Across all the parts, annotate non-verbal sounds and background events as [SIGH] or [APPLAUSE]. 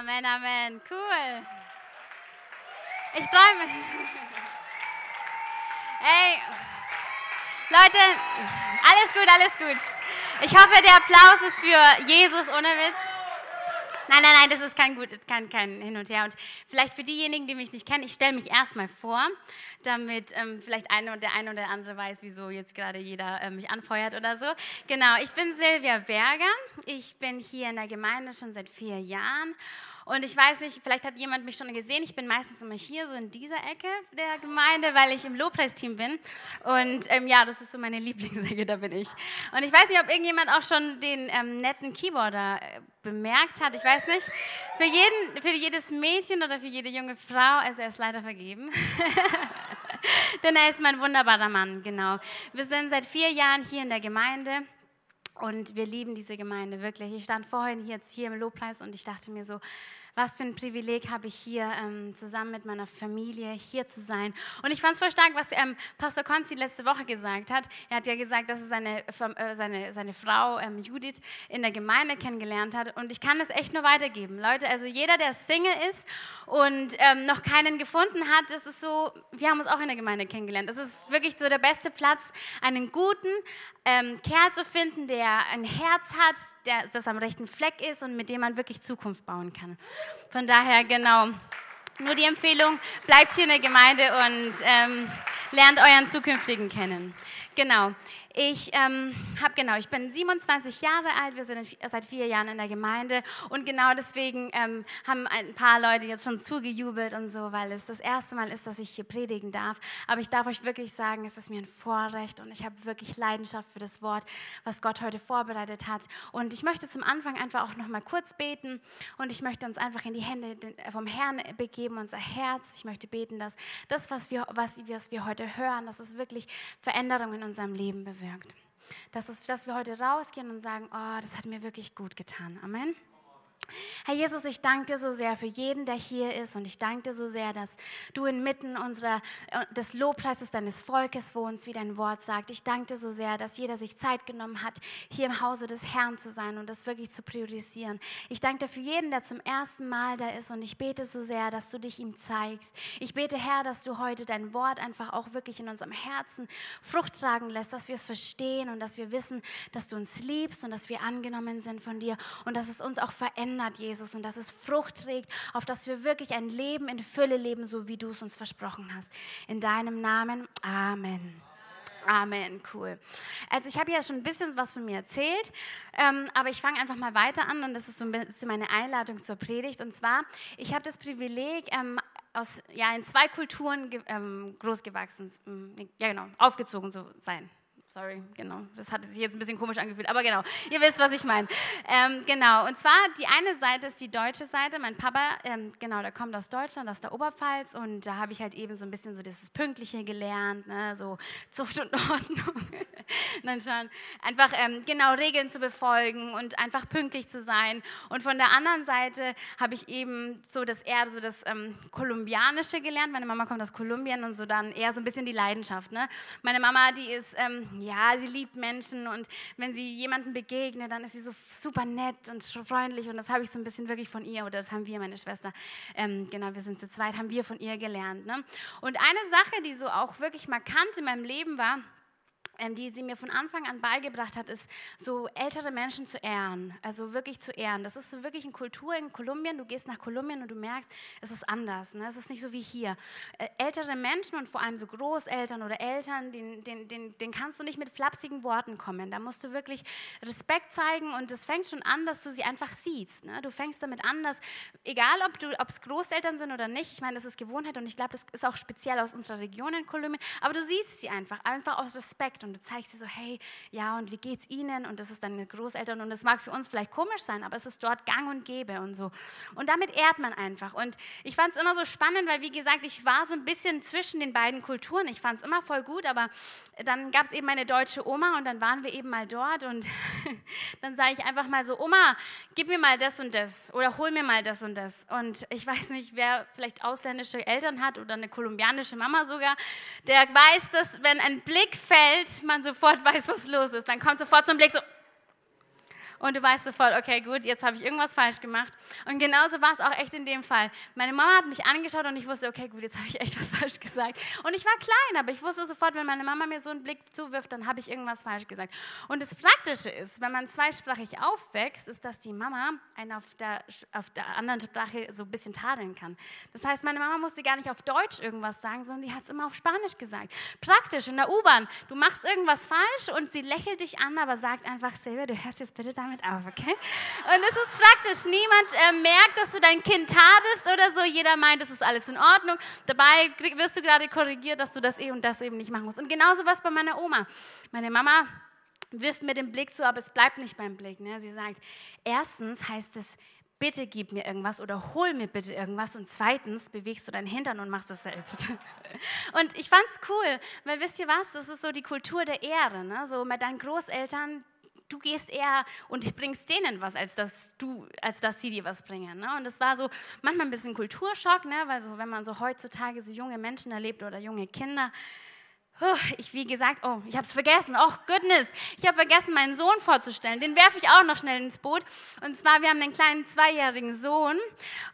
Amen, Amen. Cool. Ich freue mich. Hey, Leute, alles gut, alles gut. Ich hoffe, der Applaus ist für Jesus, ohne Witz. Nein, nein, nein, das ist kein gut, kein, kein Hin und Her. Und vielleicht für diejenigen, die mich nicht kennen, ich stelle mich erstmal vor, damit ähm, vielleicht eine der eine oder andere weiß, wieso jetzt gerade jeder äh, mich anfeuert oder so. Genau, ich bin Silvia Berger. Ich bin hier in der Gemeinde schon seit vier Jahren und ich weiß nicht, vielleicht hat jemand mich schon gesehen. Ich bin meistens immer hier, so in dieser Ecke der Gemeinde, weil ich im Lobpreisteam bin. Und ähm, ja, das ist so meine [LAUGHS] Lieblingsecke, da bin ich. Und ich weiß nicht, ob irgendjemand auch schon den ähm, netten Keyboarder äh, bemerkt hat. Ich weiß nicht. Für, jeden, für jedes Mädchen oder für jede junge Frau, also er ist leider vergeben. [LAUGHS] Denn er ist mein wunderbarer Mann, genau. Wir sind seit vier Jahren hier in der Gemeinde. Und wir lieben diese Gemeinde wirklich. Ich stand vorhin jetzt hier im Lobpreis und ich dachte mir so, was für ein Privileg habe ich hier, ähm, zusammen mit meiner Familie hier zu sein. Und ich fand es voll stark, was ähm, Pastor Konzi letzte Woche gesagt hat. Er hat ja gesagt, dass er seine, äh, seine, seine Frau ähm, Judith in der Gemeinde kennengelernt hat. Und ich kann das echt nur weitergeben. Leute, also jeder, der Single ist und ähm, noch keinen gefunden hat, das ist so, wir haben uns auch in der Gemeinde kennengelernt. Das ist wirklich so der beste Platz, einen guten ähm, Kerl zu finden, der ein Herz hat, der, das am rechten Fleck ist und mit dem man wirklich Zukunft bauen kann. Von daher, genau, nur die Empfehlung, bleibt hier in der Gemeinde und ähm, lernt euren Zukünftigen kennen. Genau. Ich ähm, habe genau, ich bin 27 Jahre alt, wir sind seit vier Jahren in der Gemeinde und genau deswegen ähm, haben ein paar Leute jetzt schon zugejubelt und so, weil es das erste Mal ist, dass ich hier predigen darf. Aber ich darf euch wirklich sagen, es ist mir ein Vorrecht und ich habe wirklich Leidenschaft für das Wort, was Gott heute vorbereitet hat. Und ich möchte zum Anfang einfach auch noch mal kurz beten und ich möchte uns einfach in die Hände vom Herrn begeben, unser Herz. Ich möchte beten, dass das, was wir, was, was wir heute hören, dass es wirklich Veränderungen in unserem Leben bewirkt bewirkt. Dass, es, dass wir heute rausgehen und sagen, oh, das hat mir wirklich gut getan. Amen. Herr Jesus, ich danke dir so sehr für jeden, der hier ist und ich danke dir so sehr, dass du inmitten unserer, äh, des Lobpreises deines Volkes wohnst, wie dein Wort sagt. Ich danke dir so sehr, dass jeder sich Zeit genommen hat, hier im Hause des Herrn zu sein und das wirklich zu priorisieren. Ich danke dir für jeden, der zum ersten Mal da ist und ich bete so sehr, dass du dich ihm zeigst. Ich bete, Herr, dass du heute dein Wort einfach auch wirklich in unserem Herzen Frucht tragen lässt, dass wir es verstehen und dass wir wissen, dass du uns liebst und dass wir angenommen sind von dir und dass es uns auch verändert verändert, Jesus, und dass es Frucht trägt, auf dass wir wirklich ein Leben in Fülle leben, so wie du es uns versprochen hast. In deinem Namen, Amen. Amen, cool. Also ich habe ja schon ein bisschen was von mir erzählt, ähm, aber ich fange einfach mal weiter an und das ist so ein bisschen meine Einladung zur Predigt. Und zwar, ich habe das Privileg, ähm, aus, ja, in zwei Kulturen ähm, großgewachsen, ja genau, aufgezogen zu sein. Sorry, genau. Das hat sich jetzt ein bisschen komisch angefühlt, aber genau, ihr wisst, was ich meine. Ähm, genau, und zwar die eine Seite ist die deutsche Seite. Mein Papa, ähm, genau, der kommt aus Deutschland, aus der Oberpfalz und da habe ich halt eben so ein bisschen so dieses Pünktliche gelernt, ne? so Zucht und Ordnung. [LAUGHS] Dann schon einfach ähm, genau Regeln zu befolgen und einfach pünktlich zu sein. Und von der anderen Seite habe ich eben so das eher so das ähm, Kolumbianische gelernt. Meine Mama kommt aus Kolumbien und so dann eher so ein bisschen die Leidenschaft. Ne? Meine Mama, die ist ähm, ja, sie liebt Menschen und wenn sie jemandem begegnet, dann ist sie so super nett und freundlich und das habe ich so ein bisschen wirklich von ihr oder das haben wir, meine Schwester, ähm, genau, wir sind zu zweit, haben wir von ihr gelernt. Ne? Und eine Sache, die so auch wirklich markant in meinem Leben war, die sie mir von Anfang an beigebracht hat, ist so ältere Menschen zu ehren, also wirklich zu ehren. Das ist so wirklich eine Kultur in Kolumbien. Du gehst nach Kolumbien und du merkst, es ist anders. Ne? Es ist nicht so wie hier. Äh, ältere Menschen und vor allem so Großeltern oder Eltern, den, den kannst du nicht mit flapsigen Worten kommen. Da musst du wirklich Respekt zeigen und es fängt schon an, dass du sie einfach siehst. Ne? Du fängst damit an, dass egal ob es Großeltern sind oder nicht, ich meine, das ist Gewohnheit und ich glaube, das ist auch speziell aus unserer Region in Kolumbien, aber du siehst sie einfach, einfach aus Respekt und und du zeigst sie so, hey, ja, und wie geht's ihnen? Und das ist deine Großeltern und das mag für uns vielleicht komisch sein, aber es ist dort gang und gäbe und so. Und damit ehrt man einfach. Und ich fand es immer so spannend, weil, wie gesagt, ich war so ein bisschen zwischen den beiden Kulturen. Ich fand es immer voll gut, aber dann gab es eben meine deutsche Oma und dann waren wir eben mal dort und [LAUGHS] dann sage ich einfach mal so, Oma, gib mir mal das und das oder hol mir mal das und das. Und ich weiß nicht, wer vielleicht ausländische Eltern hat oder eine kolumbianische Mama sogar, der weiß, dass wenn ein Blick fällt, man sofort [LAUGHS] weiß, was los ist. Dann kommt sofort so ein Blick so. Und du weißt sofort, okay, gut, jetzt habe ich irgendwas falsch gemacht. Und genauso war es auch echt in dem Fall. Meine Mama hat mich angeschaut und ich wusste, okay, gut, jetzt [LAUGHS] habe ich echt was falsch gesagt. Und ich war klein, aber ich wusste sofort, wenn meine Mama mir so einen Blick zuwirft, dann habe ich irgendwas falsch gesagt. Und das Praktische ist, wenn man zweisprachig aufwächst, ist, dass die Mama einen auf der, auf der anderen Sprache so ein bisschen tadeln kann. Das heißt, meine Mama musste gar nicht auf Deutsch irgendwas sagen, sondern die hat es immer auf Spanisch gesagt. Praktisch in der U-Bahn. Du machst irgendwas falsch und sie lächelt dich an, aber sagt einfach, Silvia, du hörst jetzt bitte damit auf, okay? Und es ist praktisch. Niemand äh, merkt, dass du dein Kind tadelst oder so. Jeder meint, es ist alles in Ordnung. Dabei wirst du gerade korrigiert, dass du das eh und das eben nicht machen musst. Und genauso was bei meiner Oma. Meine Mama wirft mir den Blick zu, aber es bleibt nicht beim Blick. Ne? Sie sagt, erstens heißt es, bitte gib mir irgendwas oder hol mir bitte irgendwas und zweitens bewegst du deinen Hintern und machst es selbst. [LAUGHS] Und ich fand es cool, weil wisst ihr was, das ist so die Kultur der Ehre. Ne? So mit deinen Großeltern, du gehst eher und bringst denen was, als dass, du, als dass sie dir was bringen. Ne? Und das war so manchmal ein bisschen Kulturschock, ne? weil so, wenn man so heutzutage so junge Menschen erlebt oder junge Kinder, ich, wie gesagt, oh, ich habe es vergessen. Oh, goodness. Ich habe vergessen, meinen Sohn vorzustellen. Den werfe ich auch noch schnell ins Boot. Und zwar, wir haben einen kleinen zweijährigen Sohn.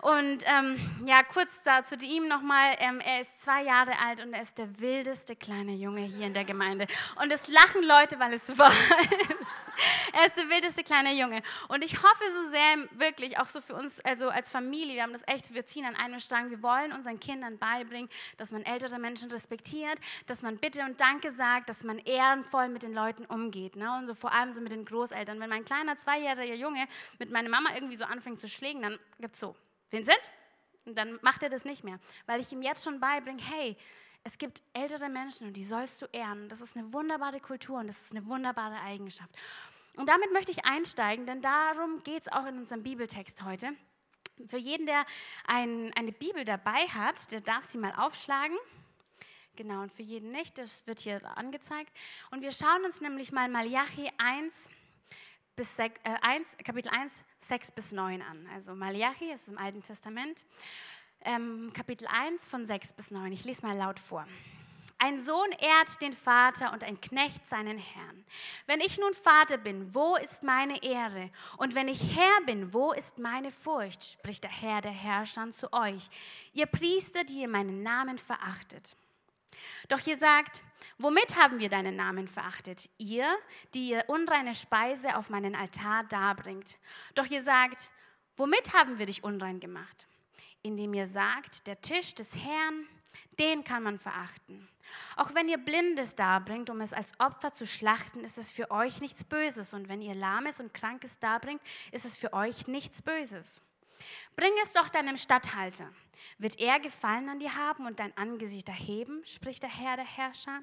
Und ähm, ja, kurz dazu ihm nochmal. Ähm, er ist zwei Jahre alt und er ist der wildeste kleine Junge hier in der Gemeinde. Und es lachen Leute, weil es [LAUGHS] wahr ist. Er ist der wildeste kleine Junge. Und ich hoffe so sehr, wirklich, auch so für uns, also als Familie, wir haben das echt, wir ziehen an einem Strang. Wir wollen unseren Kindern beibringen, dass man ältere Menschen respektiert, dass man bitte Bitte und Danke sagt, dass man ehrenvoll mit den Leuten umgeht. Ne? Und so vor allem so mit den Großeltern. Wenn mein kleiner zweijähriger Junge mit meiner Mama irgendwie so anfängt zu schlägen, dann gibt es so, Vincent? Und dann macht er das nicht mehr. Weil ich ihm jetzt schon beibringe, hey, es gibt ältere Menschen und die sollst du ehren. Das ist eine wunderbare Kultur und das ist eine wunderbare Eigenschaft. Und damit möchte ich einsteigen, denn darum geht es auch in unserem Bibeltext heute. Für jeden, der ein, eine Bibel dabei hat, der darf sie mal aufschlagen. Genau, und für jeden nicht, das wird hier angezeigt. Und wir schauen uns nämlich mal Malachi 1, bis 6, äh, 1, Kapitel 1, 6 bis 9 an. Also Malachi ist im Alten Testament, ähm, Kapitel 1 von 6 bis 9. Ich lese mal laut vor. Ein Sohn ehrt den Vater und ein Knecht seinen Herrn. Wenn ich nun Vater bin, wo ist meine Ehre? Und wenn ich Herr bin, wo ist meine Furcht? spricht der Herr der Herrscher zu euch, ihr Priester, die ihr meinen Namen verachtet. Doch ihr sagt, womit haben wir deinen Namen verachtet? Ihr, die ihr unreine Speise auf meinen Altar darbringt. Doch ihr sagt, womit haben wir dich unrein gemacht? Indem ihr sagt, der Tisch des Herrn, den kann man verachten. Auch wenn ihr Blindes darbringt, um es als Opfer zu schlachten, ist es für euch nichts Böses. Und wenn ihr Lahmes und Krankes darbringt, ist es für euch nichts Böses. Bring es doch deinem Statthalter. Wird er Gefallen an dir haben und dein Angesicht erheben, spricht der Herr der Herrscher?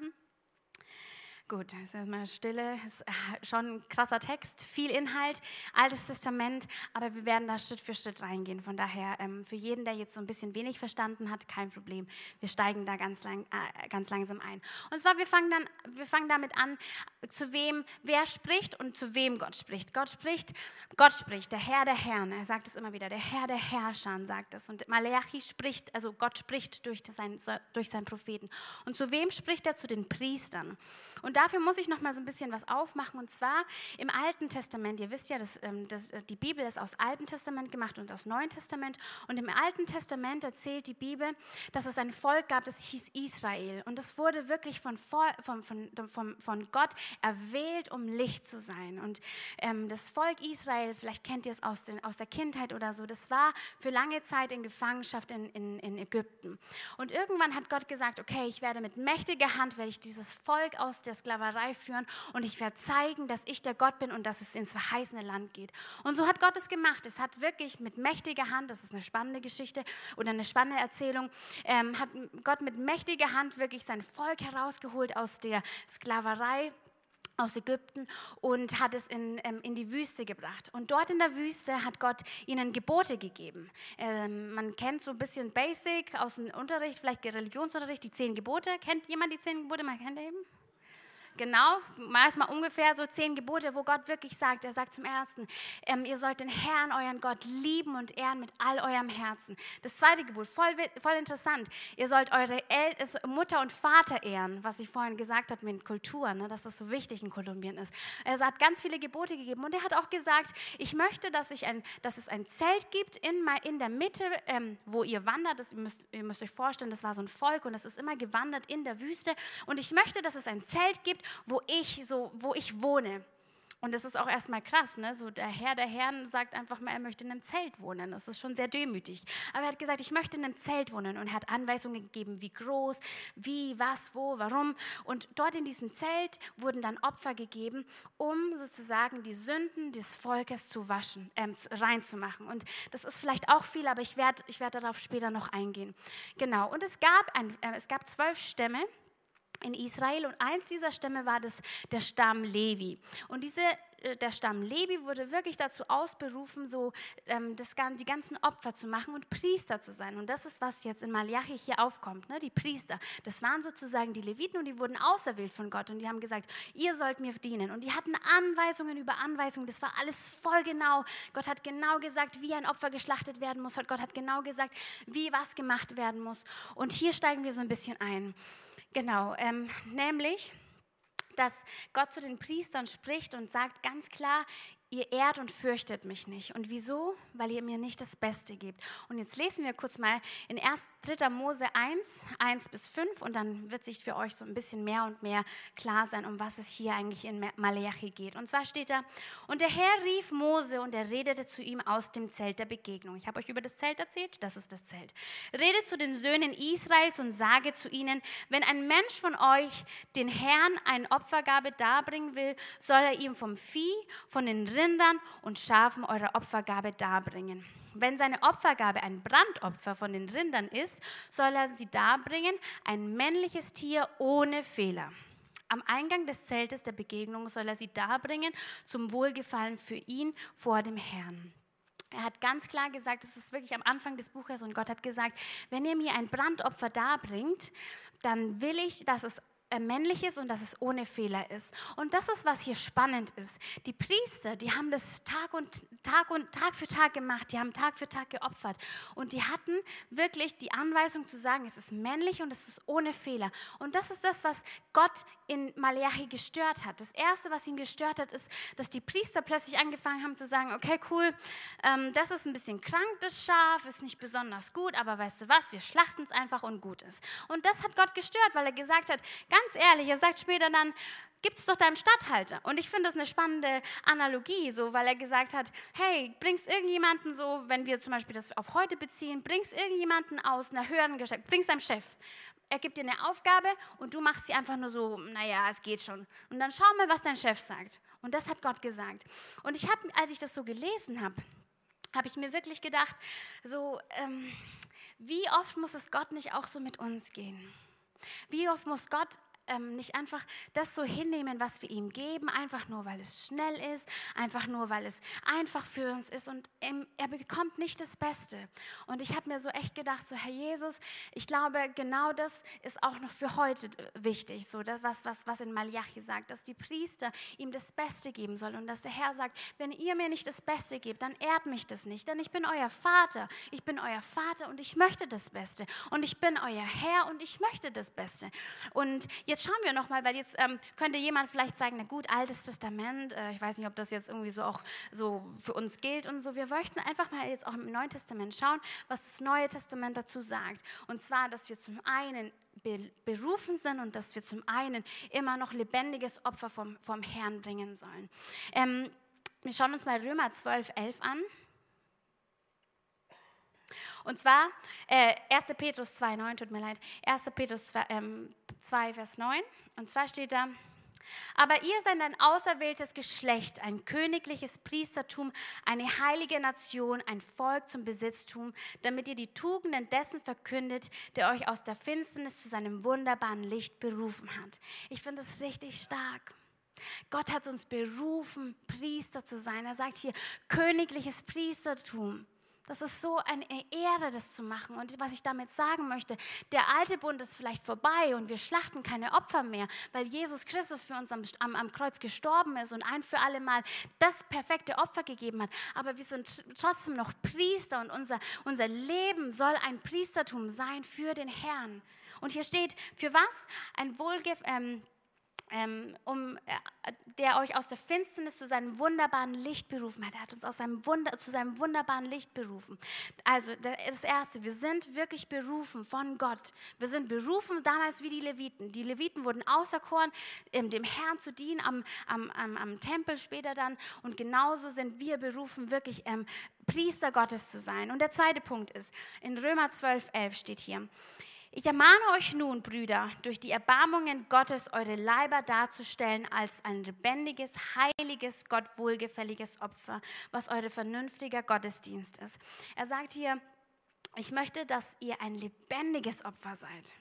Gut, das ist erstmal Stille, ist äh, schon ein krasser Text, viel Inhalt, Altes Testament, aber wir werden da Schritt für Schritt reingehen. Von daher, ähm, für jeden, der jetzt so ein bisschen wenig verstanden hat, kein Problem. Wir steigen da ganz, lang, äh, ganz langsam ein. Und zwar, wir fangen, dann, wir fangen damit an, zu wem, wer spricht und zu wem Gott spricht. Gott spricht, Gott spricht, der Herr der Herren, er sagt es immer wieder, der Herr der Herrscher sagt es. Und Malachi spricht, also Gott spricht durch, sein, durch seinen Propheten. Und zu wem spricht er? Zu den Priestern. Und dafür muss ich noch mal so ein bisschen was aufmachen. Und zwar im Alten Testament. Ihr wisst ja, dass, ähm, dass äh, die Bibel ist aus Alten Testament gemacht und aus Neuen Testament. Und im Alten Testament erzählt die Bibel, dass es ein Volk gab, das hieß Israel. Und es wurde wirklich von, von, von, von Gott erwählt, um Licht zu sein. Und ähm, das Volk Israel, vielleicht kennt ihr es aus, den, aus der Kindheit oder so, das war für lange Zeit in Gefangenschaft in, in, in Ägypten. Und irgendwann hat Gott gesagt, okay, ich werde mit mächtiger Hand, werde ich dieses Volk aus der Sklaverei führen und ich werde zeigen, dass ich der Gott bin und dass es ins verheißene Land geht. Und so hat Gott es gemacht. Es hat wirklich mit mächtiger Hand, das ist eine spannende Geschichte oder eine spannende Erzählung, ähm, hat Gott mit mächtiger Hand wirklich sein Volk herausgeholt aus der Sklaverei aus Ägypten und hat es in, ähm, in die Wüste gebracht. Und dort in der Wüste hat Gott ihnen Gebote gegeben. Ähm, man kennt so ein bisschen Basic aus dem Unterricht, vielleicht Religionsunterricht, die zehn Gebote. Kennt jemand die zehn Gebote? Man kennt eben? Genau, erstmal ungefähr so zehn Gebote, wo Gott wirklich sagt, er sagt zum ersten, ähm, ihr sollt den Herrn, euren Gott, lieben und ehren mit all eurem Herzen. Das zweite Gebot, voll, voll interessant, ihr sollt eure El Mutter und Vater ehren, was ich vorhin gesagt habe mit Kultur, ne, dass das so wichtig in Kolumbien ist. Er hat ganz viele Gebote gegeben und er hat auch gesagt, ich möchte, dass, ich ein, dass es ein Zelt gibt in, in der Mitte, ähm, wo ihr wandert. Das, müsst, ihr müsst euch vorstellen, das war so ein Volk und es ist immer gewandert in der Wüste. Und ich möchte, dass es ein Zelt gibt, wo ich, so, wo ich wohne. Und das ist auch erstmal krass, ne? So der Herr der Herren sagt einfach mal, er möchte in einem Zelt wohnen. Das ist schon sehr demütig. Aber er hat gesagt, ich möchte in einem Zelt wohnen und er hat Anweisungen gegeben, wie groß, wie, was, wo, warum. Und dort in diesem Zelt wurden dann Opfer gegeben, um sozusagen die Sünden des Volkes zu waschen, äh, reinzumachen. Und das ist vielleicht auch viel, aber ich werde ich werd darauf später noch eingehen. Genau. Und es gab, ein, äh, es gab zwölf Stämme in Israel und eins dieser Stämme war das, der Stamm Levi. Und diese, äh, der Stamm Levi wurde wirklich dazu ausberufen, so ähm, das, die ganzen Opfer zu machen und Priester zu sein. Und das ist, was jetzt in Malachi hier aufkommt, ne? die Priester. Das waren sozusagen die Leviten und die wurden auserwählt von Gott und die haben gesagt, ihr sollt mir dienen. Und die hatten Anweisungen über Anweisungen, das war alles voll genau. Gott hat genau gesagt, wie ein Opfer geschlachtet werden muss. Gott hat genau gesagt, wie was gemacht werden muss. Und hier steigen wir so ein bisschen ein. Genau, ähm, nämlich, dass Gott zu den Priestern spricht und sagt ganz klar, ihr ehrt und fürchtet mich nicht. Und wieso? Weil ihr mir nicht das Beste gebt. Und jetzt lesen wir kurz mal in 1. 3. Mose 1, 1 bis 5 und dann wird sich für euch so ein bisschen mehr und mehr klar sein, um was es hier eigentlich in Malachi geht. Und zwar steht da, und der Herr rief Mose und er redete zu ihm aus dem Zelt der Begegnung. Ich habe euch über das Zelt erzählt, das ist das Zelt. Rede zu den Söhnen Israels und sage zu ihnen, wenn ein Mensch von euch den Herrn eine Opfergabe darbringen will, soll er ihm vom Vieh, von den Rindern und Schafen eure Opfergabe darbringen. Wenn seine Opfergabe ein Brandopfer von den Rindern ist, soll er sie darbringen, ein männliches Tier ohne Fehler. Am Eingang des Zeltes der Begegnung soll er sie darbringen, zum Wohlgefallen für ihn vor dem Herrn. Er hat ganz klar gesagt, das ist wirklich am Anfang des Buches, und Gott hat gesagt, wenn ihr mir ein Brandopfer darbringt, dann will ich, dass es männlich ist und dass es ohne Fehler ist. Und das ist, was hier spannend ist. Die Priester, die haben das Tag und Tag und Tag für Tag gemacht, die haben Tag für Tag geopfert und die hatten wirklich die Anweisung zu sagen, es ist männlich und es ist ohne Fehler. Und das ist das, was Gott in Malachi gestört hat. Das erste, was ihn gestört hat, ist, dass die Priester plötzlich angefangen haben zu sagen, okay, cool, ähm, das ist ein bisschen krank, das Schaf ist nicht besonders gut, aber weißt du was, wir schlachten es einfach und gut ist. Und das hat Gott gestört, weil er gesagt hat, ganz ehrlich, er sagt später dann, gibt es doch deinem Stadthalter. Und ich finde das eine spannende Analogie, so, weil er gesagt hat, hey, bringst irgendjemanden so, wenn wir zum Beispiel das auf heute beziehen, bringst irgendjemanden aus einer höheren Geschäft, bringst deinem Chef. Er gibt dir eine Aufgabe und du machst sie einfach nur so, naja, es geht schon. Und dann schau mal, was dein Chef sagt. Und das hat Gott gesagt. Und ich habe, als ich das so gelesen habe, habe ich mir wirklich gedacht, so, ähm, wie oft muss es Gott nicht auch so mit uns gehen? Wie oft muss Gott ähm, nicht einfach das so hinnehmen, was wir ihm geben, einfach nur, weil es schnell ist, einfach nur, weil es einfach für uns ist und er bekommt nicht das Beste. Und ich habe mir so echt gedacht, so Herr Jesus, ich glaube, genau das ist auch noch für heute wichtig, so das, was, was, was in Malachi sagt, dass die Priester ihm das Beste geben sollen und dass der Herr sagt, wenn ihr mir nicht das Beste gebt, dann ehrt mich das nicht, denn ich bin euer Vater, ich bin euer Vater und ich möchte das Beste und ich bin euer Herr und ich möchte das Beste. Und jetzt jetzt schauen wir nochmal, weil jetzt ähm, könnte jemand vielleicht sagen, na gut, Altes Testament, äh, ich weiß nicht, ob das jetzt irgendwie so auch so für uns gilt und so. Wir möchten einfach mal jetzt auch im Neuen Testament schauen, was das Neue Testament dazu sagt. Und zwar, dass wir zum einen berufen sind und dass wir zum einen immer noch lebendiges Opfer vom, vom Herrn bringen sollen. Ähm, wir schauen uns mal Römer 12, 11 an. Und zwar äh, 1. Petrus 2, 9, tut mir leid, 1. Petrus 2, ähm, 2, Vers 9. Und zwar steht da, aber ihr seid ein auserwähltes Geschlecht, ein königliches Priestertum, eine heilige Nation, ein Volk zum Besitztum, damit ihr die Tugenden dessen verkündet, der euch aus der Finsternis zu seinem wunderbaren Licht berufen hat. Ich finde das richtig stark. Gott hat uns berufen, Priester zu sein. Er sagt hier, königliches Priestertum. Das ist so eine Ehre, das zu machen. Und was ich damit sagen möchte, der alte Bund ist vielleicht vorbei und wir schlachten keine Opfer mehr, weil Jesus Christus für uns am, am, am Kreuz gestorben ist und ein für alle Mal das perfekte Opfer gegeben hat. Aber wir sind trotzdem noch Priester und unser, unser Leben soll ein Priestertum sein für den Herrn. Und hier steht, für was? Ein Wohlgef... Ähm, um, äh, der euch aus der Finsternis zu seinem wunderbaren Licht berufen hat. Er hat uns aus seinem Wunder, zu seinem wunderbaren Licht berufen. Also das Erste, wir sind wirklich berufen von Gott. Wir sind berufen damals wie die Leviten. Die Leviten wurden auserkoren, ähm, dem Herrn zu dienen, am, am, am, am, Tempel später dann. Und genauso sind wir berufen, wirklich ähm, Priester Gottes zu sein. Und der zweite Punkt ist, in Römer 12, 11 steht hier, ich ermahne euch nun, Brüder, durch die Erbarmungen Gottes eure Leiber darzustellen als ein lebendiges, heiliges, Gott wohlgefälliges Opfer, was eure vernünftiger Gottesdienst ist. Er sagt hier, ich möchte, dass ihr ein lebendiges Opfer seid.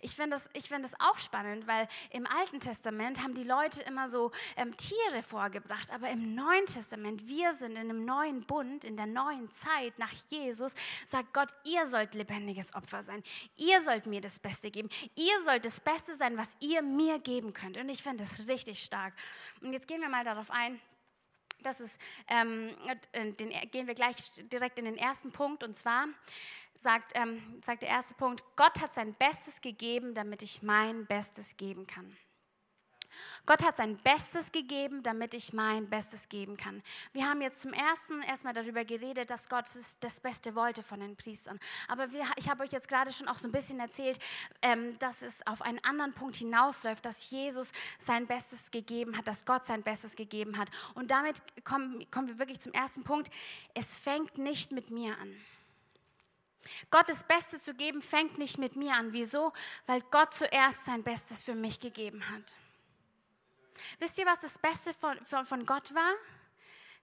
Ich finde das, find das auch spannend, weil im Alten Testament haben die Leute immer so ähm, Tiere vorgebracht, aber im Neuen Testament, wir sind in einem neuen Bund, in der neuen Zeit nach Jesus, sagt Gott, ihr sollt lebendiges Opfer sein. Ihr sollt mir das Beste geben. Ihr sollt das Beste sein, was ihr mir geben könnt. Und ich finde das richtig stark. Und jetzt gehen wir mal darauf ein. Das ist, ähm, den, gehen wir gleich direkt in den ersten Punkt und zwar sagt, ähm, sagt der erste Punkt, Gott hat sein Bestes gegeben, damit ich mein Bestes geben kann. Gott hat sein Bestes gegeben, damit ich mein Bestes geben kann. Wir haben jetzt zum ersten erstmal darüber geredet, dass Gott das Beste wollte von den Priestern. Aber wir, ich habe euch jetzt gerade schon auch so ein bisschen erzählt, ähm, dass es auf einen anderen Punkt hinausläuft, dass Jesus sein Bestes gegeben hat, dass Gott sein Bestes gegeben hat. Und damit kommen, kommen wir wirklich zum ersten Punkt. Es fängt nicht mit mir an. Gott das Beste zu geben, fängt nicht mit mir an. Wieso? Weil Gott zuerst sein Bestes für mich gegeben hat. Wisst ihr, was das Beste von, von, von Gott war?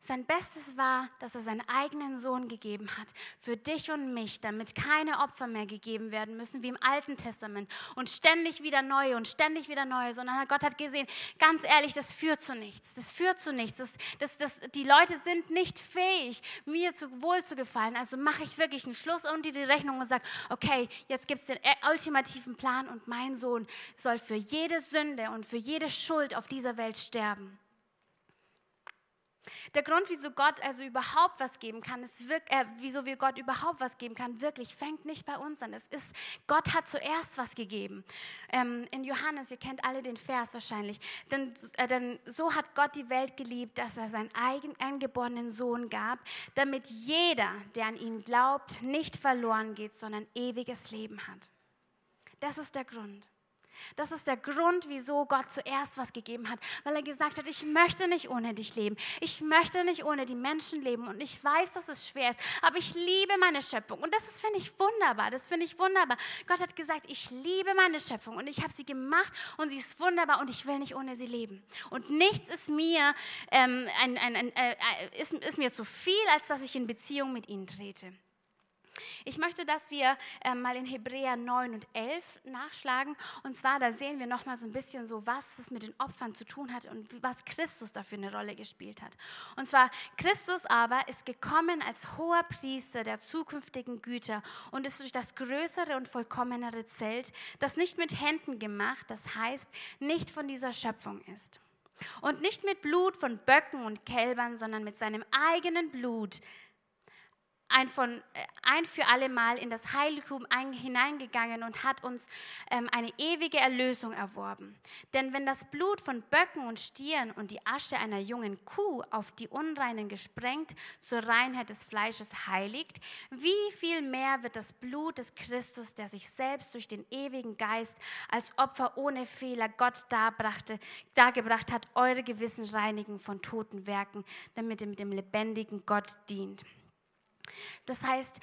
Sein Bestes war, dass er seinen eigenen Sohn gegeben hat, für dich und mich, damit keine Opfer mehr gegeben werden müssen, wie im Alten Testament. Und ständig wieder neue und ständig wieder neue, sondern Gott hat gesehen, ganz ehrlich, das führt zu nichts. Das führt zu nichts. Das, das, das, die Leute sind nicht fähig, mir zu, wohl zu gefallen. Also mache ich wirklich einen Schluss und die Rechnung und sage, okay, jetzt gibt es den ultimativen Plan und mein Sohn soll für jede Sünde und für jede Schuld auf dieser Welt sterben. Der Grund, wieso Gott also überhaupt was geben kann, ist wirklich, äh, wieso wir Gott überhaupt was geben kann, wirklich fängt nicht bei uns an. Es ist, Gott hat zuerst was gegeben. Ähm, in Johannes, ihr kennt alle den Vers wahrscheinlich, denn, äh, denn so hat Gott die Welt geliebt, dass er seinen eigenen eingeborenen Sohn gab, damit jeder, der an ihn glaubt, nicht verloren geht, sondern ewiges Leben hat. Das ist der Grund. Das ist der Grund, wieso Gott zuerst was gegeben hat, weil er gesagt hat, ich möchte nicht ohne dich leben. Ich möchte nicht ohne die Menschen leben und ich weiß, dass es schwer ist, aber ich liebe meine Schöpfung und das finde ich wunderbar. Das finde ich wunderbar. Gott hat gesagt, ich liebe meine Schöpfung und ich habe sie gemacht und sie ist wunderbar und ich will nicht ohne sie leben. Und nichts ist mir, ähm, ein, ein, ein, äh, ist, ist mir zu viel, als dass ich in Beziehung mit ihnen trete. Ich möchte, dass wir äh, mal in Hebräer 9 und 11 nachschlagen. Und zwar, da sehen wir nochmal so ein bisschen so, was es mit den Opfern zu tun hat und was Christus dafür eine Rolle gespielt hat. Und zwar, Christus aber ist gekommen als hoher Priester der zukünftigen Güter und ist durch das größere und vollkommenere Zelt, das nicht mit Händen gemacht, das heißt, nicht von dieser Schöpfung ist. Und nicht mit Blut von Böcken und Kälbern, sondern mit seinem eigenen Blut ein, von, äh, ein für alle Mal in das Heiligtum ein, hineingegangen und hat uns ähm, eine ewige Erlösung erworben. Denn wenn das Blut von Böcken und Stieren und die Asche einer jungen Kuh auf die Unreinen gesprengt zur Reinheit des Fleisches heiligt, wie viel mehr wird das Blut des Christus, der sich selbst durch den ewigen Geist als Opfer ohne Fehler Gott darbrachte, dargebracht hat, eure Gewissen reinigen von toten Werken, damit ihr mit dem lebendigen Gott dient. Das heißt,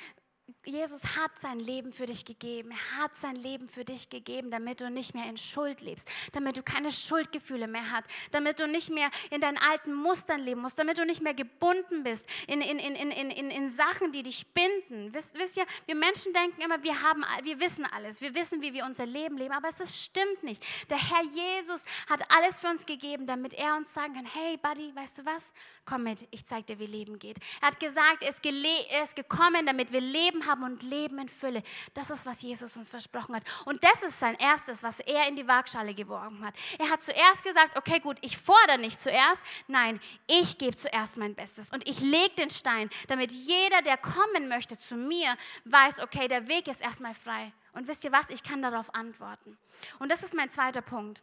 Jesus hat sein Leben für dich gegeben. Er hat sein Leben für dich gegeben, damit du nicht mehr in Schuld lebst, damit du keine Schuldgefühle mehr hast, damit du nicht mehr in deinen alten Mustern leben musst, damit du nicht mehr gebunden bist in, in, in, in, in, in Sachen, die dich binden. Wisst, wisst ihr, wir Menschen denken immer, wir, haben, wir wissen alles, wir wissen, wie wir unser Leben leben, aber es stimmt nicht. Der Herr Jesus hat alles für uns gegeben, damit er uns sagen kann, hey Buddy, weißt du was? Komm mit, ich zeig dir, wie Leben geht. Er hat gesagt, er ist, er ist gekommen, damit wir Leben haben und Leben in Fülle. Das ist, was Jesus uns versprochen hat. Und das ist sein erstes, was er in die Waagschale geworfen hat. Er hat zuerst gesagt, okay, gut, ich fordere nicht zuerst. Nein, ich gebe zuerst mein Bestes. Und ich lege den Stein, damit jeder, der kommen möchte zu mir, weiß, okay, der Weg ist erstmal frei. Und wisst ihr was? Ich kann darauf antworten. Und das ist mein zweiter Punkt.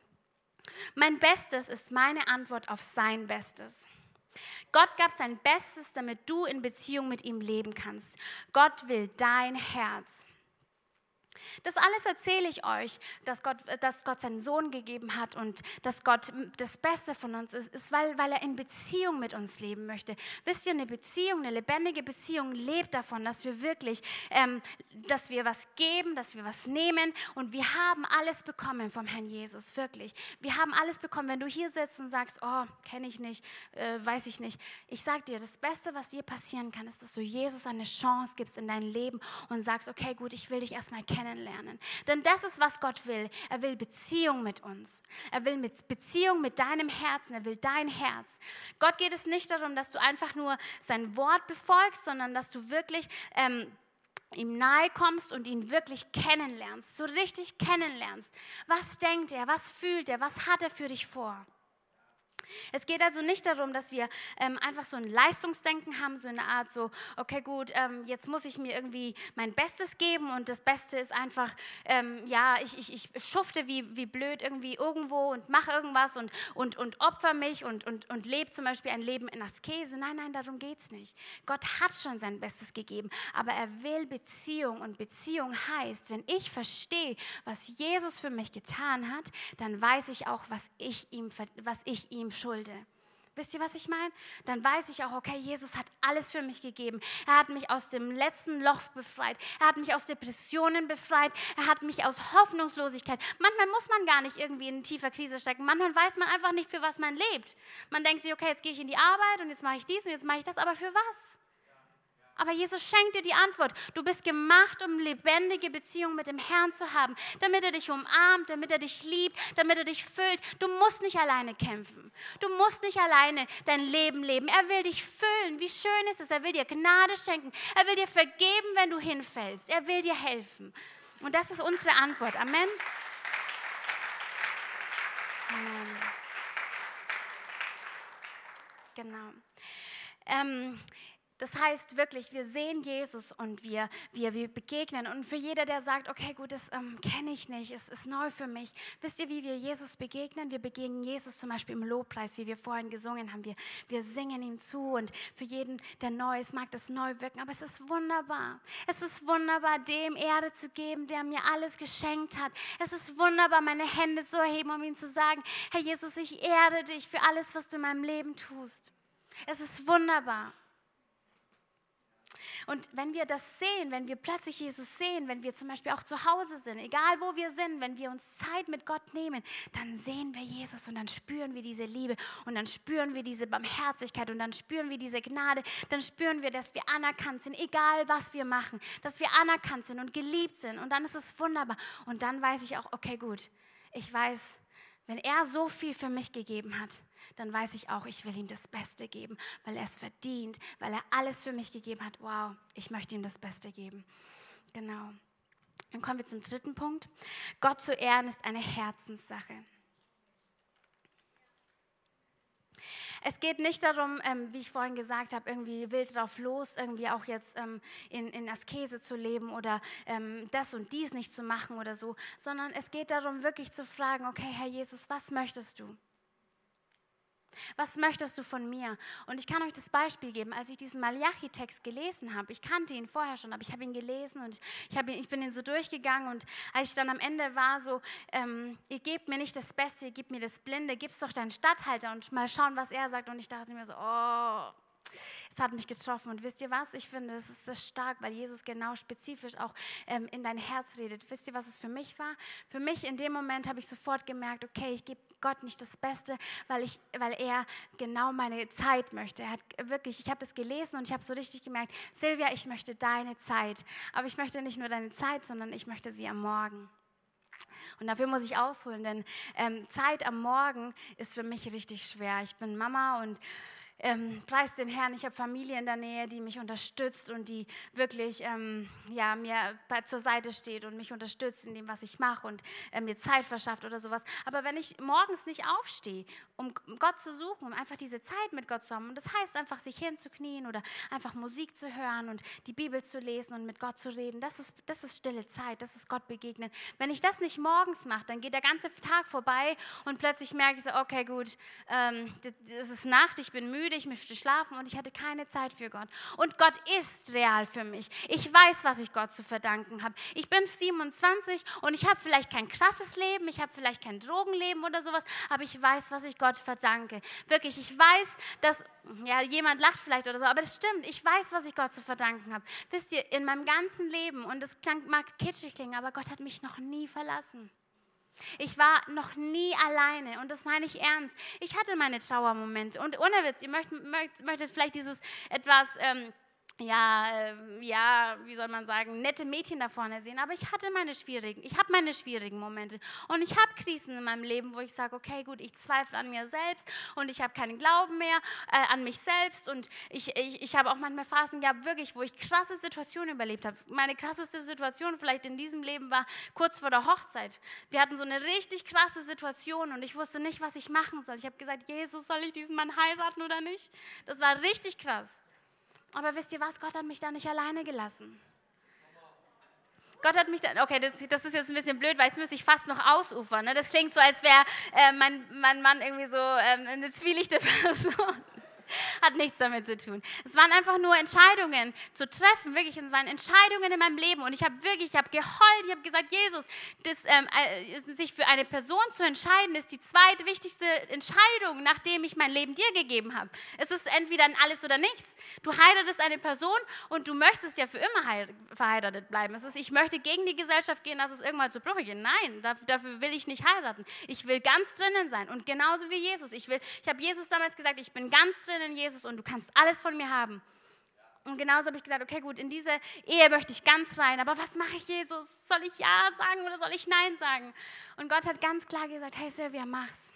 Mein Bestes ist meine Antwort auf sein Bestes. Gott gab sein Bestes, damit du in Beziehung mit ihm leben kannst. Gott will dein Herz. Das alles erzähle ich euch, dass Gott, dass Gott seinen Sohn gegeben hat und dass Gott das Beste von uns ist, ist weil, weil er in Beziehung mit uns leben möchte. Wisst ihr, eine Beziehung, eine lebendige Beziehung lebt davon, dass wir wirklich, ähm, dass wir was geben, dass wir was nehmen und wir haben alles bekommen vom Herrn Jesus, wirklich. Wir haben alles bekommen. Wenn du hier sitzt und sagst, oh, kenne ich nicht, äh, weiß ich nicht. Ich sage dir, das Beste, was dir passieren kann, ist, dass du Jesus eine Chance gibst in dein Leben und sagst, okay, gut, ich will dich erstmal kennenlernen kennenlernen. Denn das ist, was Gott will. Er will Beziehung mit uns. Er will mit Beziehung mit deinem Herzen. Er will dein Herz. Gott geht es nicht darum, dass du einfach nur sein Wort befolgst, sondern dass du wirklich ähm, ihm nahe kommst und ihn wirklich kennenlernst, so richtig kennenlernst. Was denkt er? Was fühlt er? Was hat er für dich vor? Es geht also nicht darum, dass wir ähm, einfach so ein Leistungsdenken haben, so eine Art so, okay gut, ähm, jetzt muss ich mir irgendwie mein Bestes geben und das Beste ist einfach, ähm, ja, ich, ich, ich schufte wie, wie blöd irgendwie irgendwo und mache irgendwas und, und, und opfer mich und, und, und lebe zum Beispiel ein Leben in Askese. Nein, nein, darum geht es nicht. Gott hat schon sein Bestes gegeben, aber er will Beziehung und Beziehung heißt, wenn ich verstehe, was Jesus für mich getan hat, dann weiß ich auch, was ich ihm, was ich ihm schulde. Wisst ihr, was ich meine? Dann weiß ich auch, okay, Jesus hat alles für mich gegeben. Er hat mich aus dem letzten Loch befreit. Er hat mich aus Depressionen befreit. Er hat mich aus Hoffnungslosigkeit. Manchmal muss man gar nicht irgendwie in eine tiefe Krise stecken. Manchmal weiß man einfach nicht, für was man lebt. Man denkt sich, okay, jetzt gehe ich in die Arbeit und jetzt mache ich dies und jetzt mache ich das, aber für was? Aber Jesus schenkt dir die Antwort. Du bist gemacht, um lebendige Beziehungen mit dem Herrn zu haben, damit er dich umarmt, damit er dich liebt, damit er dich füllt. Du musst nicht alleine kämpfen. Du musst nicht alleine dein Leben leben. Er will dich füllen. Wie schön ist es? Er will dir Gnade schenken. Er will dir vergeben, wenn du hinfällst. Er will dir helfen. Und das ist unsere Antwort. Amen. Amen. Genau. Ähm, das heißt wirklich, wir sehen Jesus und wir, wir, wir begegnen. Und für jeder, der sagt, okay, gut, das ähm, kenne ich nicht, es ist neu für mich. Wisst ihr, wie wir Jesus begegnen? Wir begegnen Jesus zum Beispiel im Lobpreis, wie wir vorhin gesungen haben. Wir, wir singen ihm zu und für jeden, der neu ist, mag das neu wirken. Aber es ist wunderbar. Es ist wunderbar, dem Erde zu geben, der mir alles geschenkt hat. Es ist wunderbar, meine Hände zu erheben, um ihm zu sagen, Herr Jesus, ich ehre dich für alles, was du in meinem Leben tust. Es ist wunderbar. Und wenn wir das sehen, wenn wir plötzlich Jesus sehen, wenn wir zum Beispiel auch zu Hause sind, egal wo wir sind, wenn wir uns Zeit mit Gott nehmen, dann sehen wir Jesus und dann spüren wir diese Liebe und dann spüren wir diese Barmherzigkeit und dann spüren wir diese Gnade, dann spüren wir, dass wir anerkannt sind, egal was wir machen, dass wir anerkannt sind und geliebt sind und dann ist es wunderbar. Und dann weiß ich auch, okay, gut, ich weiß, wenn er so viel für mich gegeben hat, dann weiß ich auch, ich will ihm das Beste geben, weil er es verdient, weil er alles für mich gegeben hat. Wow, ich möchte ihm das Beste geben. Genau. Dann kommen wir zum dritten Punkt. Gott zu ehren ist eine Herzenssache. Es geht nicht darum, ähm, wie ich vorhin gesagt habe, irgendwie wild drauf los, irgendwie auch jetzt ähm, in, in Askese zu leben oder ähm, das und dies nicht zu machen oder so, sondern es geht darum, wirklich zu fragen, okay, Herr Jesus, was möchtest du? Was möchtest du von mir? Und ich kann euch das Beispiel geben. Als ich diesen Malachi-Text gelesen habe, ich kannte ihn vorher schon, aber ich habe ihn gelesen und ich, ihn, ich bin ihn so durchgegangen. Und als ich dann am Ende war, so, ähm, ihr gebt mir nicht das Beste, ihr gebt mir das Blinde, gib's doch deinen Stadthalter und mal schauen, was er sagt. Und ich dachte mir so, oh, es hat mich getroffen. Und wisst ihr was? Ich finde, das ist das stark, weil Jesus genau spezifisch auch ähm, in dein Herz redet. Wisst ihr, was es für mich war? Für mich in dem Moment habe ich sofort gemerkt, okay, ich gebe Gott nicht das Beste, weil, ich, weil er genau meine Zeit möchte. Er hat wirklich, ich habe das gelesen und ich habe so richtig gemerkt, Silvia, ich möchte deine Zeit. Aber ich möchte nicht nur deine Zeit, sondern ich möchte sie am Morgen. Und dafür muss ich ausholen, denn ähm, Zeit am Morgen ist für mich richtig schwer. Ich bin Mama und ähm, preis den Herrn, ich habe Familie in der Nähe, die mich unterstützt und die wirklich ähm, ja, mir zur Seite steht und mich unterstützt in dem, was ich mache und äh, mir Zeit verschafft oder sowas. Aber wenn ich morgens nicht aufstehe, um Gott zu suchen, um einfach diese Zeit mit Gott zu haben, und das heißt einfach, sich hinzuknien oder einfach Musik zu hören und die Bibel zu lesen und mit Gott zu reden, das ist, das ist stille Zeit, das ist Gott begegnen. Wenn ich das nicht morgens mache, dann geht der ganze Tag vorbei und plötzlich merke ich so, okay, gut, ähm, es ist Nacht, ich bin müde müde, ich möchte schlafen und ich hatte keine Zeit für Gott. Und Gott ist real für mich. Ich weiß, was ich Gott zu verdanken habe. Ich bin 27 und ich habe vielleicht kein krasses Leben, ich habe vielleicht kein Drogenleben oder sowas, aber ich weiß, was ich Gott verdanke. Wirklich, ich weiß, dass, ja, jemand lacht vielleicht oder so, aber es stimmt, ich weiß, was ich Gott zu verdanken habe. Wisst ihr, in meinem ganzen Leben, und es mag kitschig klingen, aber Gott hat mich noch nie verlassen. Ich war noch nie alleine und das meine ich ernst. Ich hatte meine Trauermomente und ohne Witz, ihr möchtet, möchtet vielleicht dieses etwas... Ähm, ja, ähm, ja, wie soll man sagen, nette Mädchen da vorne sehen. Aber ich hatte meine schwierigen, ich habe meine schwierigen Momente. Und ich habe Krisen in meinem Leben, wo ich sage, okay, gut, ich zweifle an mir selbst und ich habe keinen Glauben mehr äh, an mich selbst. Und ich, ich, ich habe auch manchmal Phasen gehabt, wirklich, wo ich krasse Situationen überlebt habe. Meine krasseste Situation vielleicht in diesem Leben war kurz vor der Hochzeit. Wir hatten so eine richtig krasse Situation und ich wusste nicht, was ich machen soll. Ich habe gesagt, Jesus, soll ich diesen Mann heiraten oder nicht? Das war richtig krass. Aber wisst ihr was? Gott hat mich da nicht alleine gelassen. Gott hat mich da, okay, das, das, ist jetzt ein bisschen blöd, weil jetzt müsste ich fast noch ausufern. Ne? Das klingt so, als wäre äh, mein, mein Mann irgendwie so ähm, eine zwielichte [LAUGHS] Person. [LAUGHS] Hat nichts damit zu tun. Es waren einfach nur Entscheidungen zu treffen, wirklich. Es waren Entscheidungen in meinem Leben. Und ich habe wirklich, ich habe geheult, ich habe gesagt, Jesus, das, ähm, äh, sich für eine Person zu entscheiden, ist die zweitwichtigste Entscheidung, nachdem ich mein Leben dir gegeben habe. Es ist entweder alles oder nichts. Du heiratest eine Person und du möchtest ja für immer verheiratet bleiben. Es ist, ich möchte gegen die Gesellschaft gehen, dass es irgendwann zu Brüche geht. Nein, dafür, will ich nicht heiraten. Ich will ganz drinnen sein. Und genauso wie Jesus. Ich, ich habe Jesus damals gesagt, ich bin ganz drinnen in Jesus und du kannst alles von mir haben. Und genauso habe ich gesagt, okay, gut, in diese Ehe möchte ich ganz rein. Aber was mache ich, Jesus? Soll ich Ja sagen oder soll ich Nein sagen? Und Gott hat ganz klar gesagt, hey Silvia, mach's.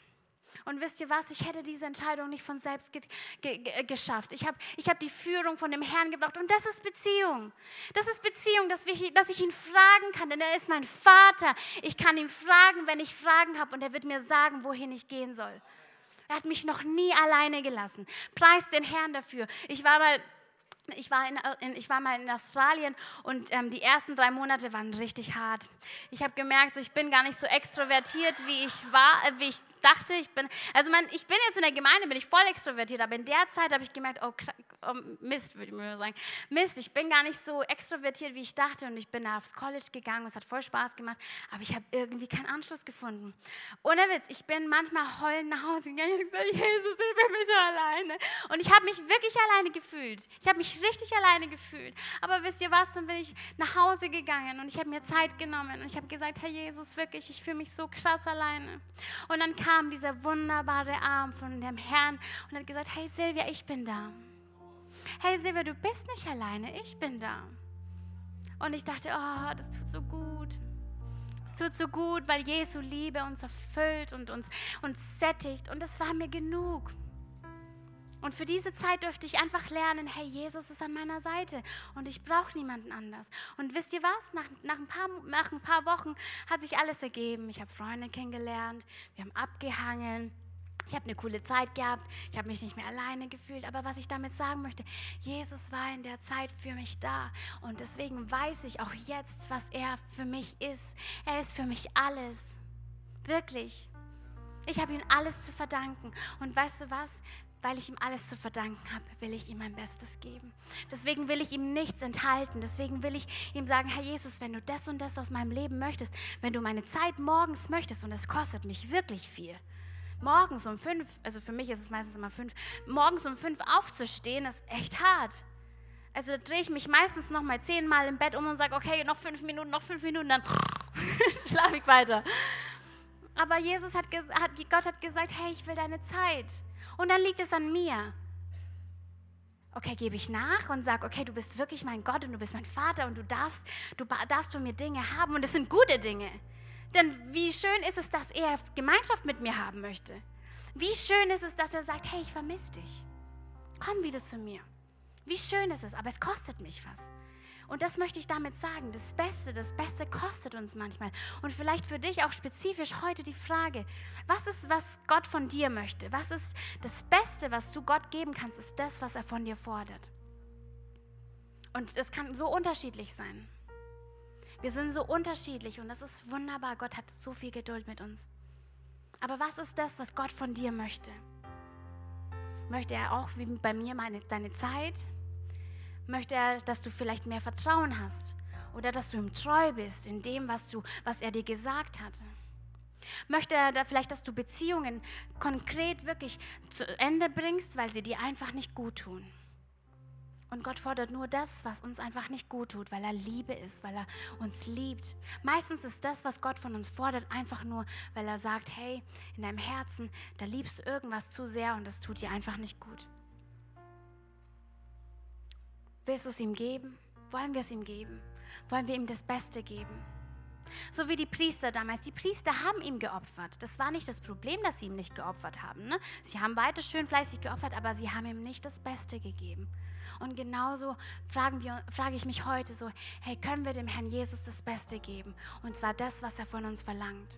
Und wisst ihr was? Ich hätte diese Entscheidung nicht von selbst ge ge geschafft. Ich habe ich hab die Führung von dem Herrn gebraucht. Und das ist Beziehung. Das ist Beziehung, dass, wir, dass ich ihn fragen kann. Denn er ist mein Vater. Ich kann ihn fragen, wenn ich Fragen habe. Und er wird mir sagen, wohin ich gehen soll. Er hat mich noch nie alleine gelassen. Preis den Herrn dafür. Ich war mal ich war, in, ich war mal in Australien und ähm, die ersten drei Monate waren richtig hart. Ich habe gemerkt, so, ich bin gar nicht so extrovertiert, wie ich war, äh, wie ich dachte, ich bin, also man, ich bin jetzt in der Gemeinde, bin ich voll extrovertiert, aber in der Zeit habe ich gemerkt, oh, oh Mist, würde ich mir sagen, Mist, ich bin gar nicht so extrovertiert, wie ich dachte und ich bin da aufs College gegangen, es hat voll Spaß gemacht, aber ich habe irgendwie keinen Anschluss gefunden. Ohne Witz, ich bin manchmal heulend nach Hause gegangen und gesagt, Jesus, ich bin mich so alleine. Und ich habe mich wirklich alleine gefühlt. Ich habe mich richtig alleine gefühlt. Aber wisst ihr was, dann bin ich nach Hause gegangen und ich habe mir Zeit genommen und ich habe gesagt, Herr Jesus, wirklich, ich fühle mich so krass alleine. Und dann kam kam dieser wunderbare Arm von dem Herrn und hat gesagt, hey Silvia, ich bin da. Hey Silvia, du bist nicht alleine, ich bin da. Und ich dachte, oh, das tut so gut. Es tut so gut, weil Jesu Liebe uns erfüllt und uns, uns sättigt. Und das war mir genug. Und für diese Zeit dürfte ich einfach lernen, hey, Jesus ist an meiner Seite und ich brauche niemanden anders. Und wisst ihr was? Nach, nach, ein paar, nach ein paar Wochen hat sich alles ergeben. Ich habe Freunde kennengelernt, wir haben abgehangen. Ich habe eine coole Zeit gehabt, ich habe mich nicht mehr alleine gefühlt, aber was ich damit sagen möchte, Jesus war in der Zeit für mich da und deswegen weiß ich auch jetzt, was er für mich ist. Er ist für mich alles, wirklich. Ich habe ihm alles zu verdanken und weißt du was, weil ich ihm alles zu verdanken habe, will ich ihm mein Bestes geben. Deswegen will ich ihm nichts enthalten. Deswegen will ich ihm sagen, Herr Jesus, wenn du das und das aus meinem Leben möchtest, wenn du meine Zeit morgens möchtest, und es kostet mich wirklich viel, morgens um fünf, also für mich ist es meistens immer fünf, morgens um fünf aufzustehen, ist echt hart. Also drehe ich mich meistens noch mal zehnmal im Bett um und sage, okay, noch fünf Minuten, noch fünf Minuten, dann [LAUGHS] schlafe ich weiter. Aber Jesus hat, hat, Gott hat gesagt, hey, ich will deine Zeit. Und dann liegt es an mir. Okay, gebe ich nach und sage, okay, du bist wirklich mein Gott und du bist mein Vater und du darfst, du darfst von mir Dinge haben und es sind gute Dinge. Denn wie schön ist es, dass er Gemeinschaft mit mir haben möchte. Wie schön ist es, dass er sagt, hey, ich vermisse dich. Komm wieder zu mir. Wie schön ist es, aber es kostet mich was. Und das möchte ich damit sagen. Das Beste, das Beste kostet uns manchmal. Und vielleicht für dich auch spezifisch heute die Frage, was ist, was Gott von dir möchte? Was ist das Beste, was du Gott geben kannst, ist das, was er von dir fordert. Und es kann so unterschiedlich sein. Wir sind so unterschiedlich und das ist wunderbar. Gott hat so viel Geduld mit uns. Aber was ist das, was Gott von dir möchte? Möchte er auch wie bei mir meine, deine Zeit? Möchte er, dass du vielleicht mehr Vertrauen hast oder dass du ihm treu bist in dem, was, du, was er dir gesagt hat? Möchte er da vielleicht, dass du Beziehungen konkret wirklich zu Ende bringst, weil sie dir einfach nicht gut tun? Und Gott fordert nur das, was uns einfach nicht gut tut, weil er Liebe ist, weil er uns liebt. Meistens ist das, was Gott von uns fordert, einfach nur, weil er sagt, hey, in deinem Herzen, da liebst du irgendwas zu sehr und das tut dir einfach nicht gut. Willst du es ihm geben? Wollen wir es ihm geben? Wollen wir ihm das Beste geben? So wie die Priester damals. Die Priester haben ihm geopfert. Das war nicht das Problem, dass sie ihm nicht geopfert haben. Ne? Sie haben weiter schön fleißig geopfert, aber sie haben ihm nicht das Beste gegeben. Und genauso fragen wir, frage ich mich heute so, hey, können wir dem Herrn Jesus das Beste geben? Und zwar das, was er von uns verlangt.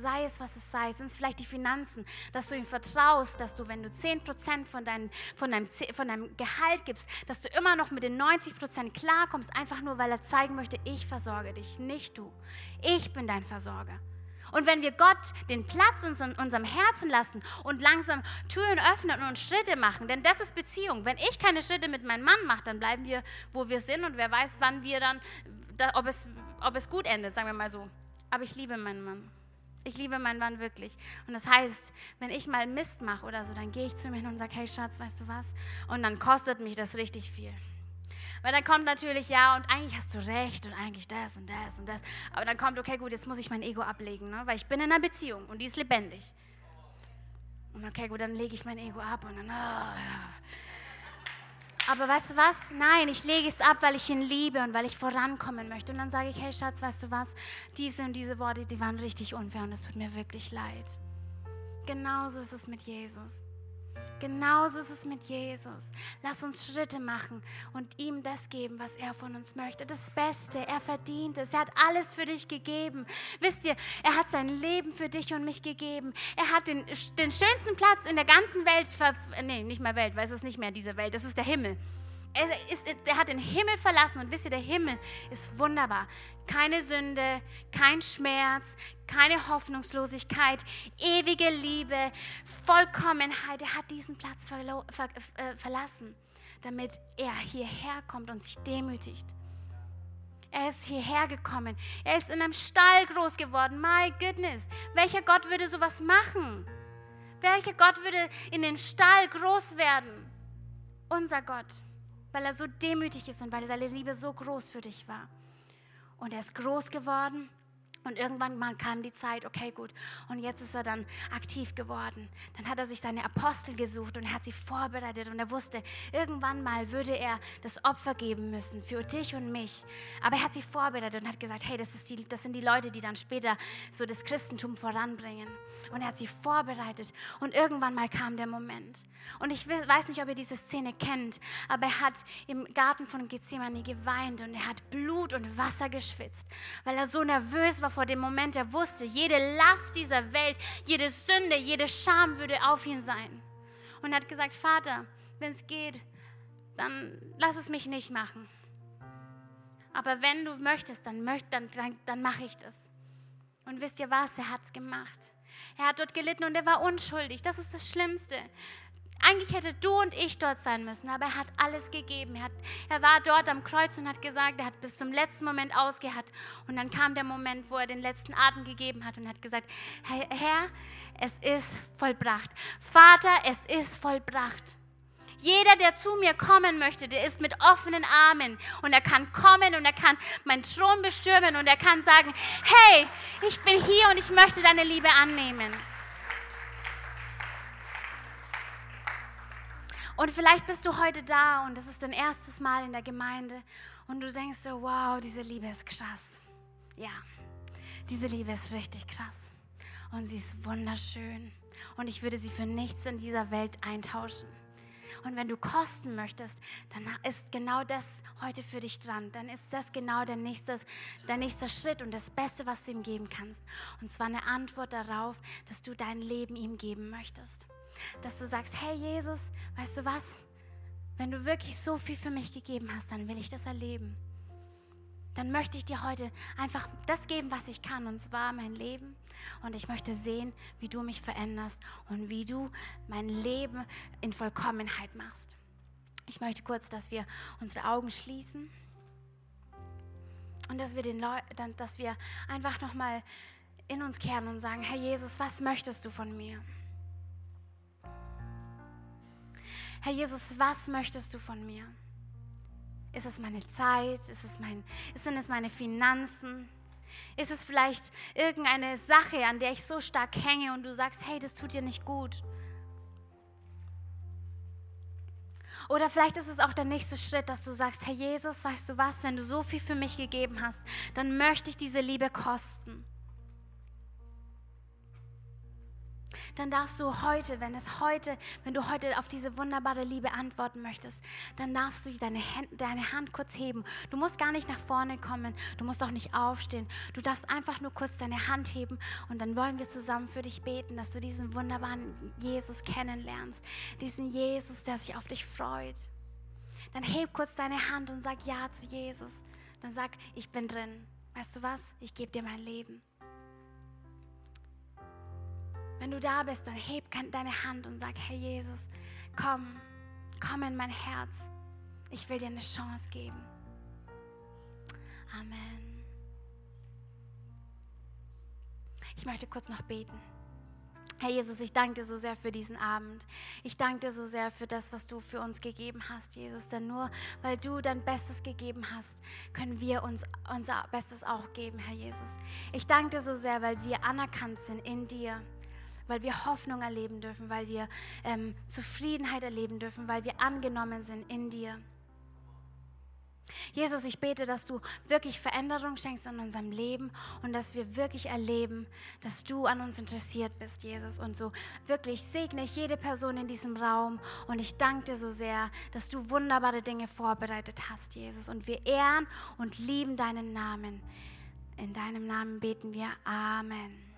Sei es, was es sei, sind es vielleicht die Finanzen, dass du ihm vertraust, dass du, wenn du 10% von, dein, von, deinem, von deinem Gehalt gibst, dass du immer noch mit den 90% klarkommst, einfach nur, weil er zeigen möchte, ich versorge dich, nicht du. Ich bin dein Versorger. Und wenn wir Gott den Platz in unserem Herzen lassen und langsam Türen öffnen und Schritte machen, denn das ist Beziehung. Wenn ich keine Schritte mit meinem Mann mache, dann bleiben wir, wo wir sind und wer weiß, wann wir dann, ob es, ob es gut endet, sagen wir mal so. Aber ich liebe meinen Mann. Ich liebe meinen Mann wirklich. Und das heißt, wenn ich mal Mist mache oder so, dann gehe ich zu ihm hin und sage, hey Schatz, weißt du was? Und dann kostet mich das richtig viel. Weil dann kommt natürlich, ja, und eigentlich hast du recht und eigentlich das und das und das. Aber dann kommt, okay, gut, jetzt muss ich mein Ego ablegen, ne? weil ich bin in einer Beziehung und die ist lebendig. Und okay, gut, dann lege ich mein Ego ab und dann, oh, ja. Aber weißt du was? Nein, ich lege es ab, weil ich ihn liebe und weil ich vorankommen möchte. Und dann sage ich, hey Schatz, weißt du was? Diese und diese Worte, die waren richtig unfair und es tut mir wirklich leid. Genauso ist es mit Jesus. Genauso ist es mit Jesus. Lass uns Schritte machen und ihm das geben, was er von uns möchte. Das Beste, er verdient es. Er hat alles für dich gegeben. Wisst ihr, er hat sein Leben für dich und mich gegeben. Er hat den, den schönsten Platz in der ganzen Welt, nee, nicht mehr Welt, weil es ist nicht mehr diese Welt, das ist der Himmel. Er, ist, er hat den Himmel verlassen und wisst ihr, der Himmel ist wunderbar. Keine Sünde, kein Schmerz, keine Hoffnungslosigkeit, ewige Liebe, Vollkommenheit. Er hat diesen Platz ver ver äh, verlassen, damit er hierher kommt und sich demütigt. Er ist hierher gekommen. Er ist in einem Stall groß geworden. My goodness. Welcher Gott würde sowas machen? Welcher Gott würde in den Stall groß werden? Unser Gott weil er so demütig ist und weil seine Liebe so groß für dich war. Und er ist groß geworden und irgendwann mal kam die Zeit, okay, gut. Und jetzt ist er dann aktiv geworden. Dann hat er sich seine Apostel gesucht und er hat sie vorbereitet und er wusste, irgendwann mal würde er das Opfer geben müssen für dich und mich. Aber er hat sie vorbereitet und hat gesagt, hey, das, die, das sind die Leute, die dann später so das Christentum voranbringen. Und er hat sie vorbereitet und irgendwann mal kam der Moment. Und ich weiß nicht, ob ihr diese Szene kennt, aber er hat im Garten von Gethsemane geweint und er hat Blut und Wasser geschwitzt, weil er so nervös war vor dem Moment. Er wusste, jede Last dieser Welt, jede Sünde, jede Scham würde auf ihn sein. Und hat gesagt, Vater, wenn es geht, dann lass es mich nicht machen. Aber wenn du möchtest, dann, möcht, dann, dann, dann mache ich das. Und wisst ihr was? Er hat es gemacht. Er hat dort gelitten und er war unschuldig. Das ist das Schlimmste. Eigentlich hätte du und ich dort sein müssen, aber er hat alles gegeben. Er, hat, er war dort am Kreuz und hat gesagt, er hat bis zum letzten Moment ausgeharrt. Und dann kam der Moment, wo er den letzten Atem gegeben hat und hat gesagt, Herr, es ist vollbracht. Vater, es ist vollbracht. Jeder, der zu mir kommen möchte, der ist mit offenen Armen und er kann kommen und er kann meinen Thron bestürmen und er kann sagen, hey, ich bin hier und ich möchte deine Liebe annehmen. Und vielleicht bist du heute da und es ist dein erstes Mal in der Gemeinde und du denkst so, wow, diese Liebe ist krass. Ja, diese Liebe ist richtig krass. Und sie ist wunderschön. Und ich würde sie für nichts in dieser Welt eintauschen. Und wenn du kosten möchtest, dann ist genau das heute für dich dran. Dann ist das genau der nächste, der nächste Schritt und das Beste, was du ihm geben kannst. Und zwar eine Antwort darauf, dass du dein Leben ihm geben möchtest dass du sagst, hey Jesus, weißt du was? Wenn du wirklich so viel für mich gegeben hast, dann will ich das erleben. Dann möchte ich dir heute einfach das geben, was ich kann, und zwar mein Leben. Und ich möchte sehen, wie du mich veränderst und wie du mein Leben in Vollkommenheit machst. Ich möchte kurz, dass wir unsere Augen schließen und dass wir, den Leu dass wir einfach nochmal in uns kehren und sagen, Herr Jesus, was möchtest du von mir? Herr Jesus, was möchtest du von mir? Ist es meine Zeit? Ist es mein, sind es meine Finanzen? Ist es vielleicht irgendeine Sache, an der ich so stark hänge und du sagst, hey, das tut dir nicht gut? Oder vielleicht ist es auch der nächste Schritt, dass du sagst, Herr Jesus, weißt du was, wenn du so viel für mich gegeben hast, dann möchte ich diese Liebe kosten. Dann darfst du heute, wenn es heute, wenn du heute auf diese wunderbare Liebe antworten möchtest, dann darfst du deine, Hand, deine Hand kurz heben. Du musst gar nicht nach vorne kommen, du musst auch nicht aufstehen. Du darfst einfach nur kurz deine Hand heben und dann wollen wir zusammen für dich beten, dass du diesen wunderbaren Jesus kennenlernst. Diesen Jesus, der sich auf dich freut. Dann heb kurz deine Hand und sag Ja zu Jesus. Dann sag, ich bin drin. Weißt du was? Ich gebe dir mein Leben. Wenn du da bist, dann heb deine Hand und sag, Herr Jesus, komm, komm in mein Herz. Ich will dir eine Chance geben. Amen. Ich möchte kurz noch beten. Herr Jesus, ich danke dir so sehr für diesen Abend. Ich danke dir so sehr für das, was du für uns gegeben hast, Jesus. Denn nur weil du dein Bestes gegeben hast, können wir uns unser Bestes auch geben, Herr Jesus. Ich danke dir so sehr, weil wir anerkannt sind in dir weil wir Hoffnung erleben dürfen, weil wir ähm, Zufriedenheit erleben dürfen, weil wir angenommen sind in dir. Jesus, ich bete, dass du wirklich Veränderung schenkst in unserem Leben und dass wir wirklich erleben, dass du an uns interessiert bist, Jesus. Und so wirklich segne ich jede Person in diesem Raum und ich danke dir so sehr, dass du wunderbare Dinge vorbereitet hast, Jesus. Und wir ehren und lieben deinen Namen. In deinem Namen beten wir. Amen.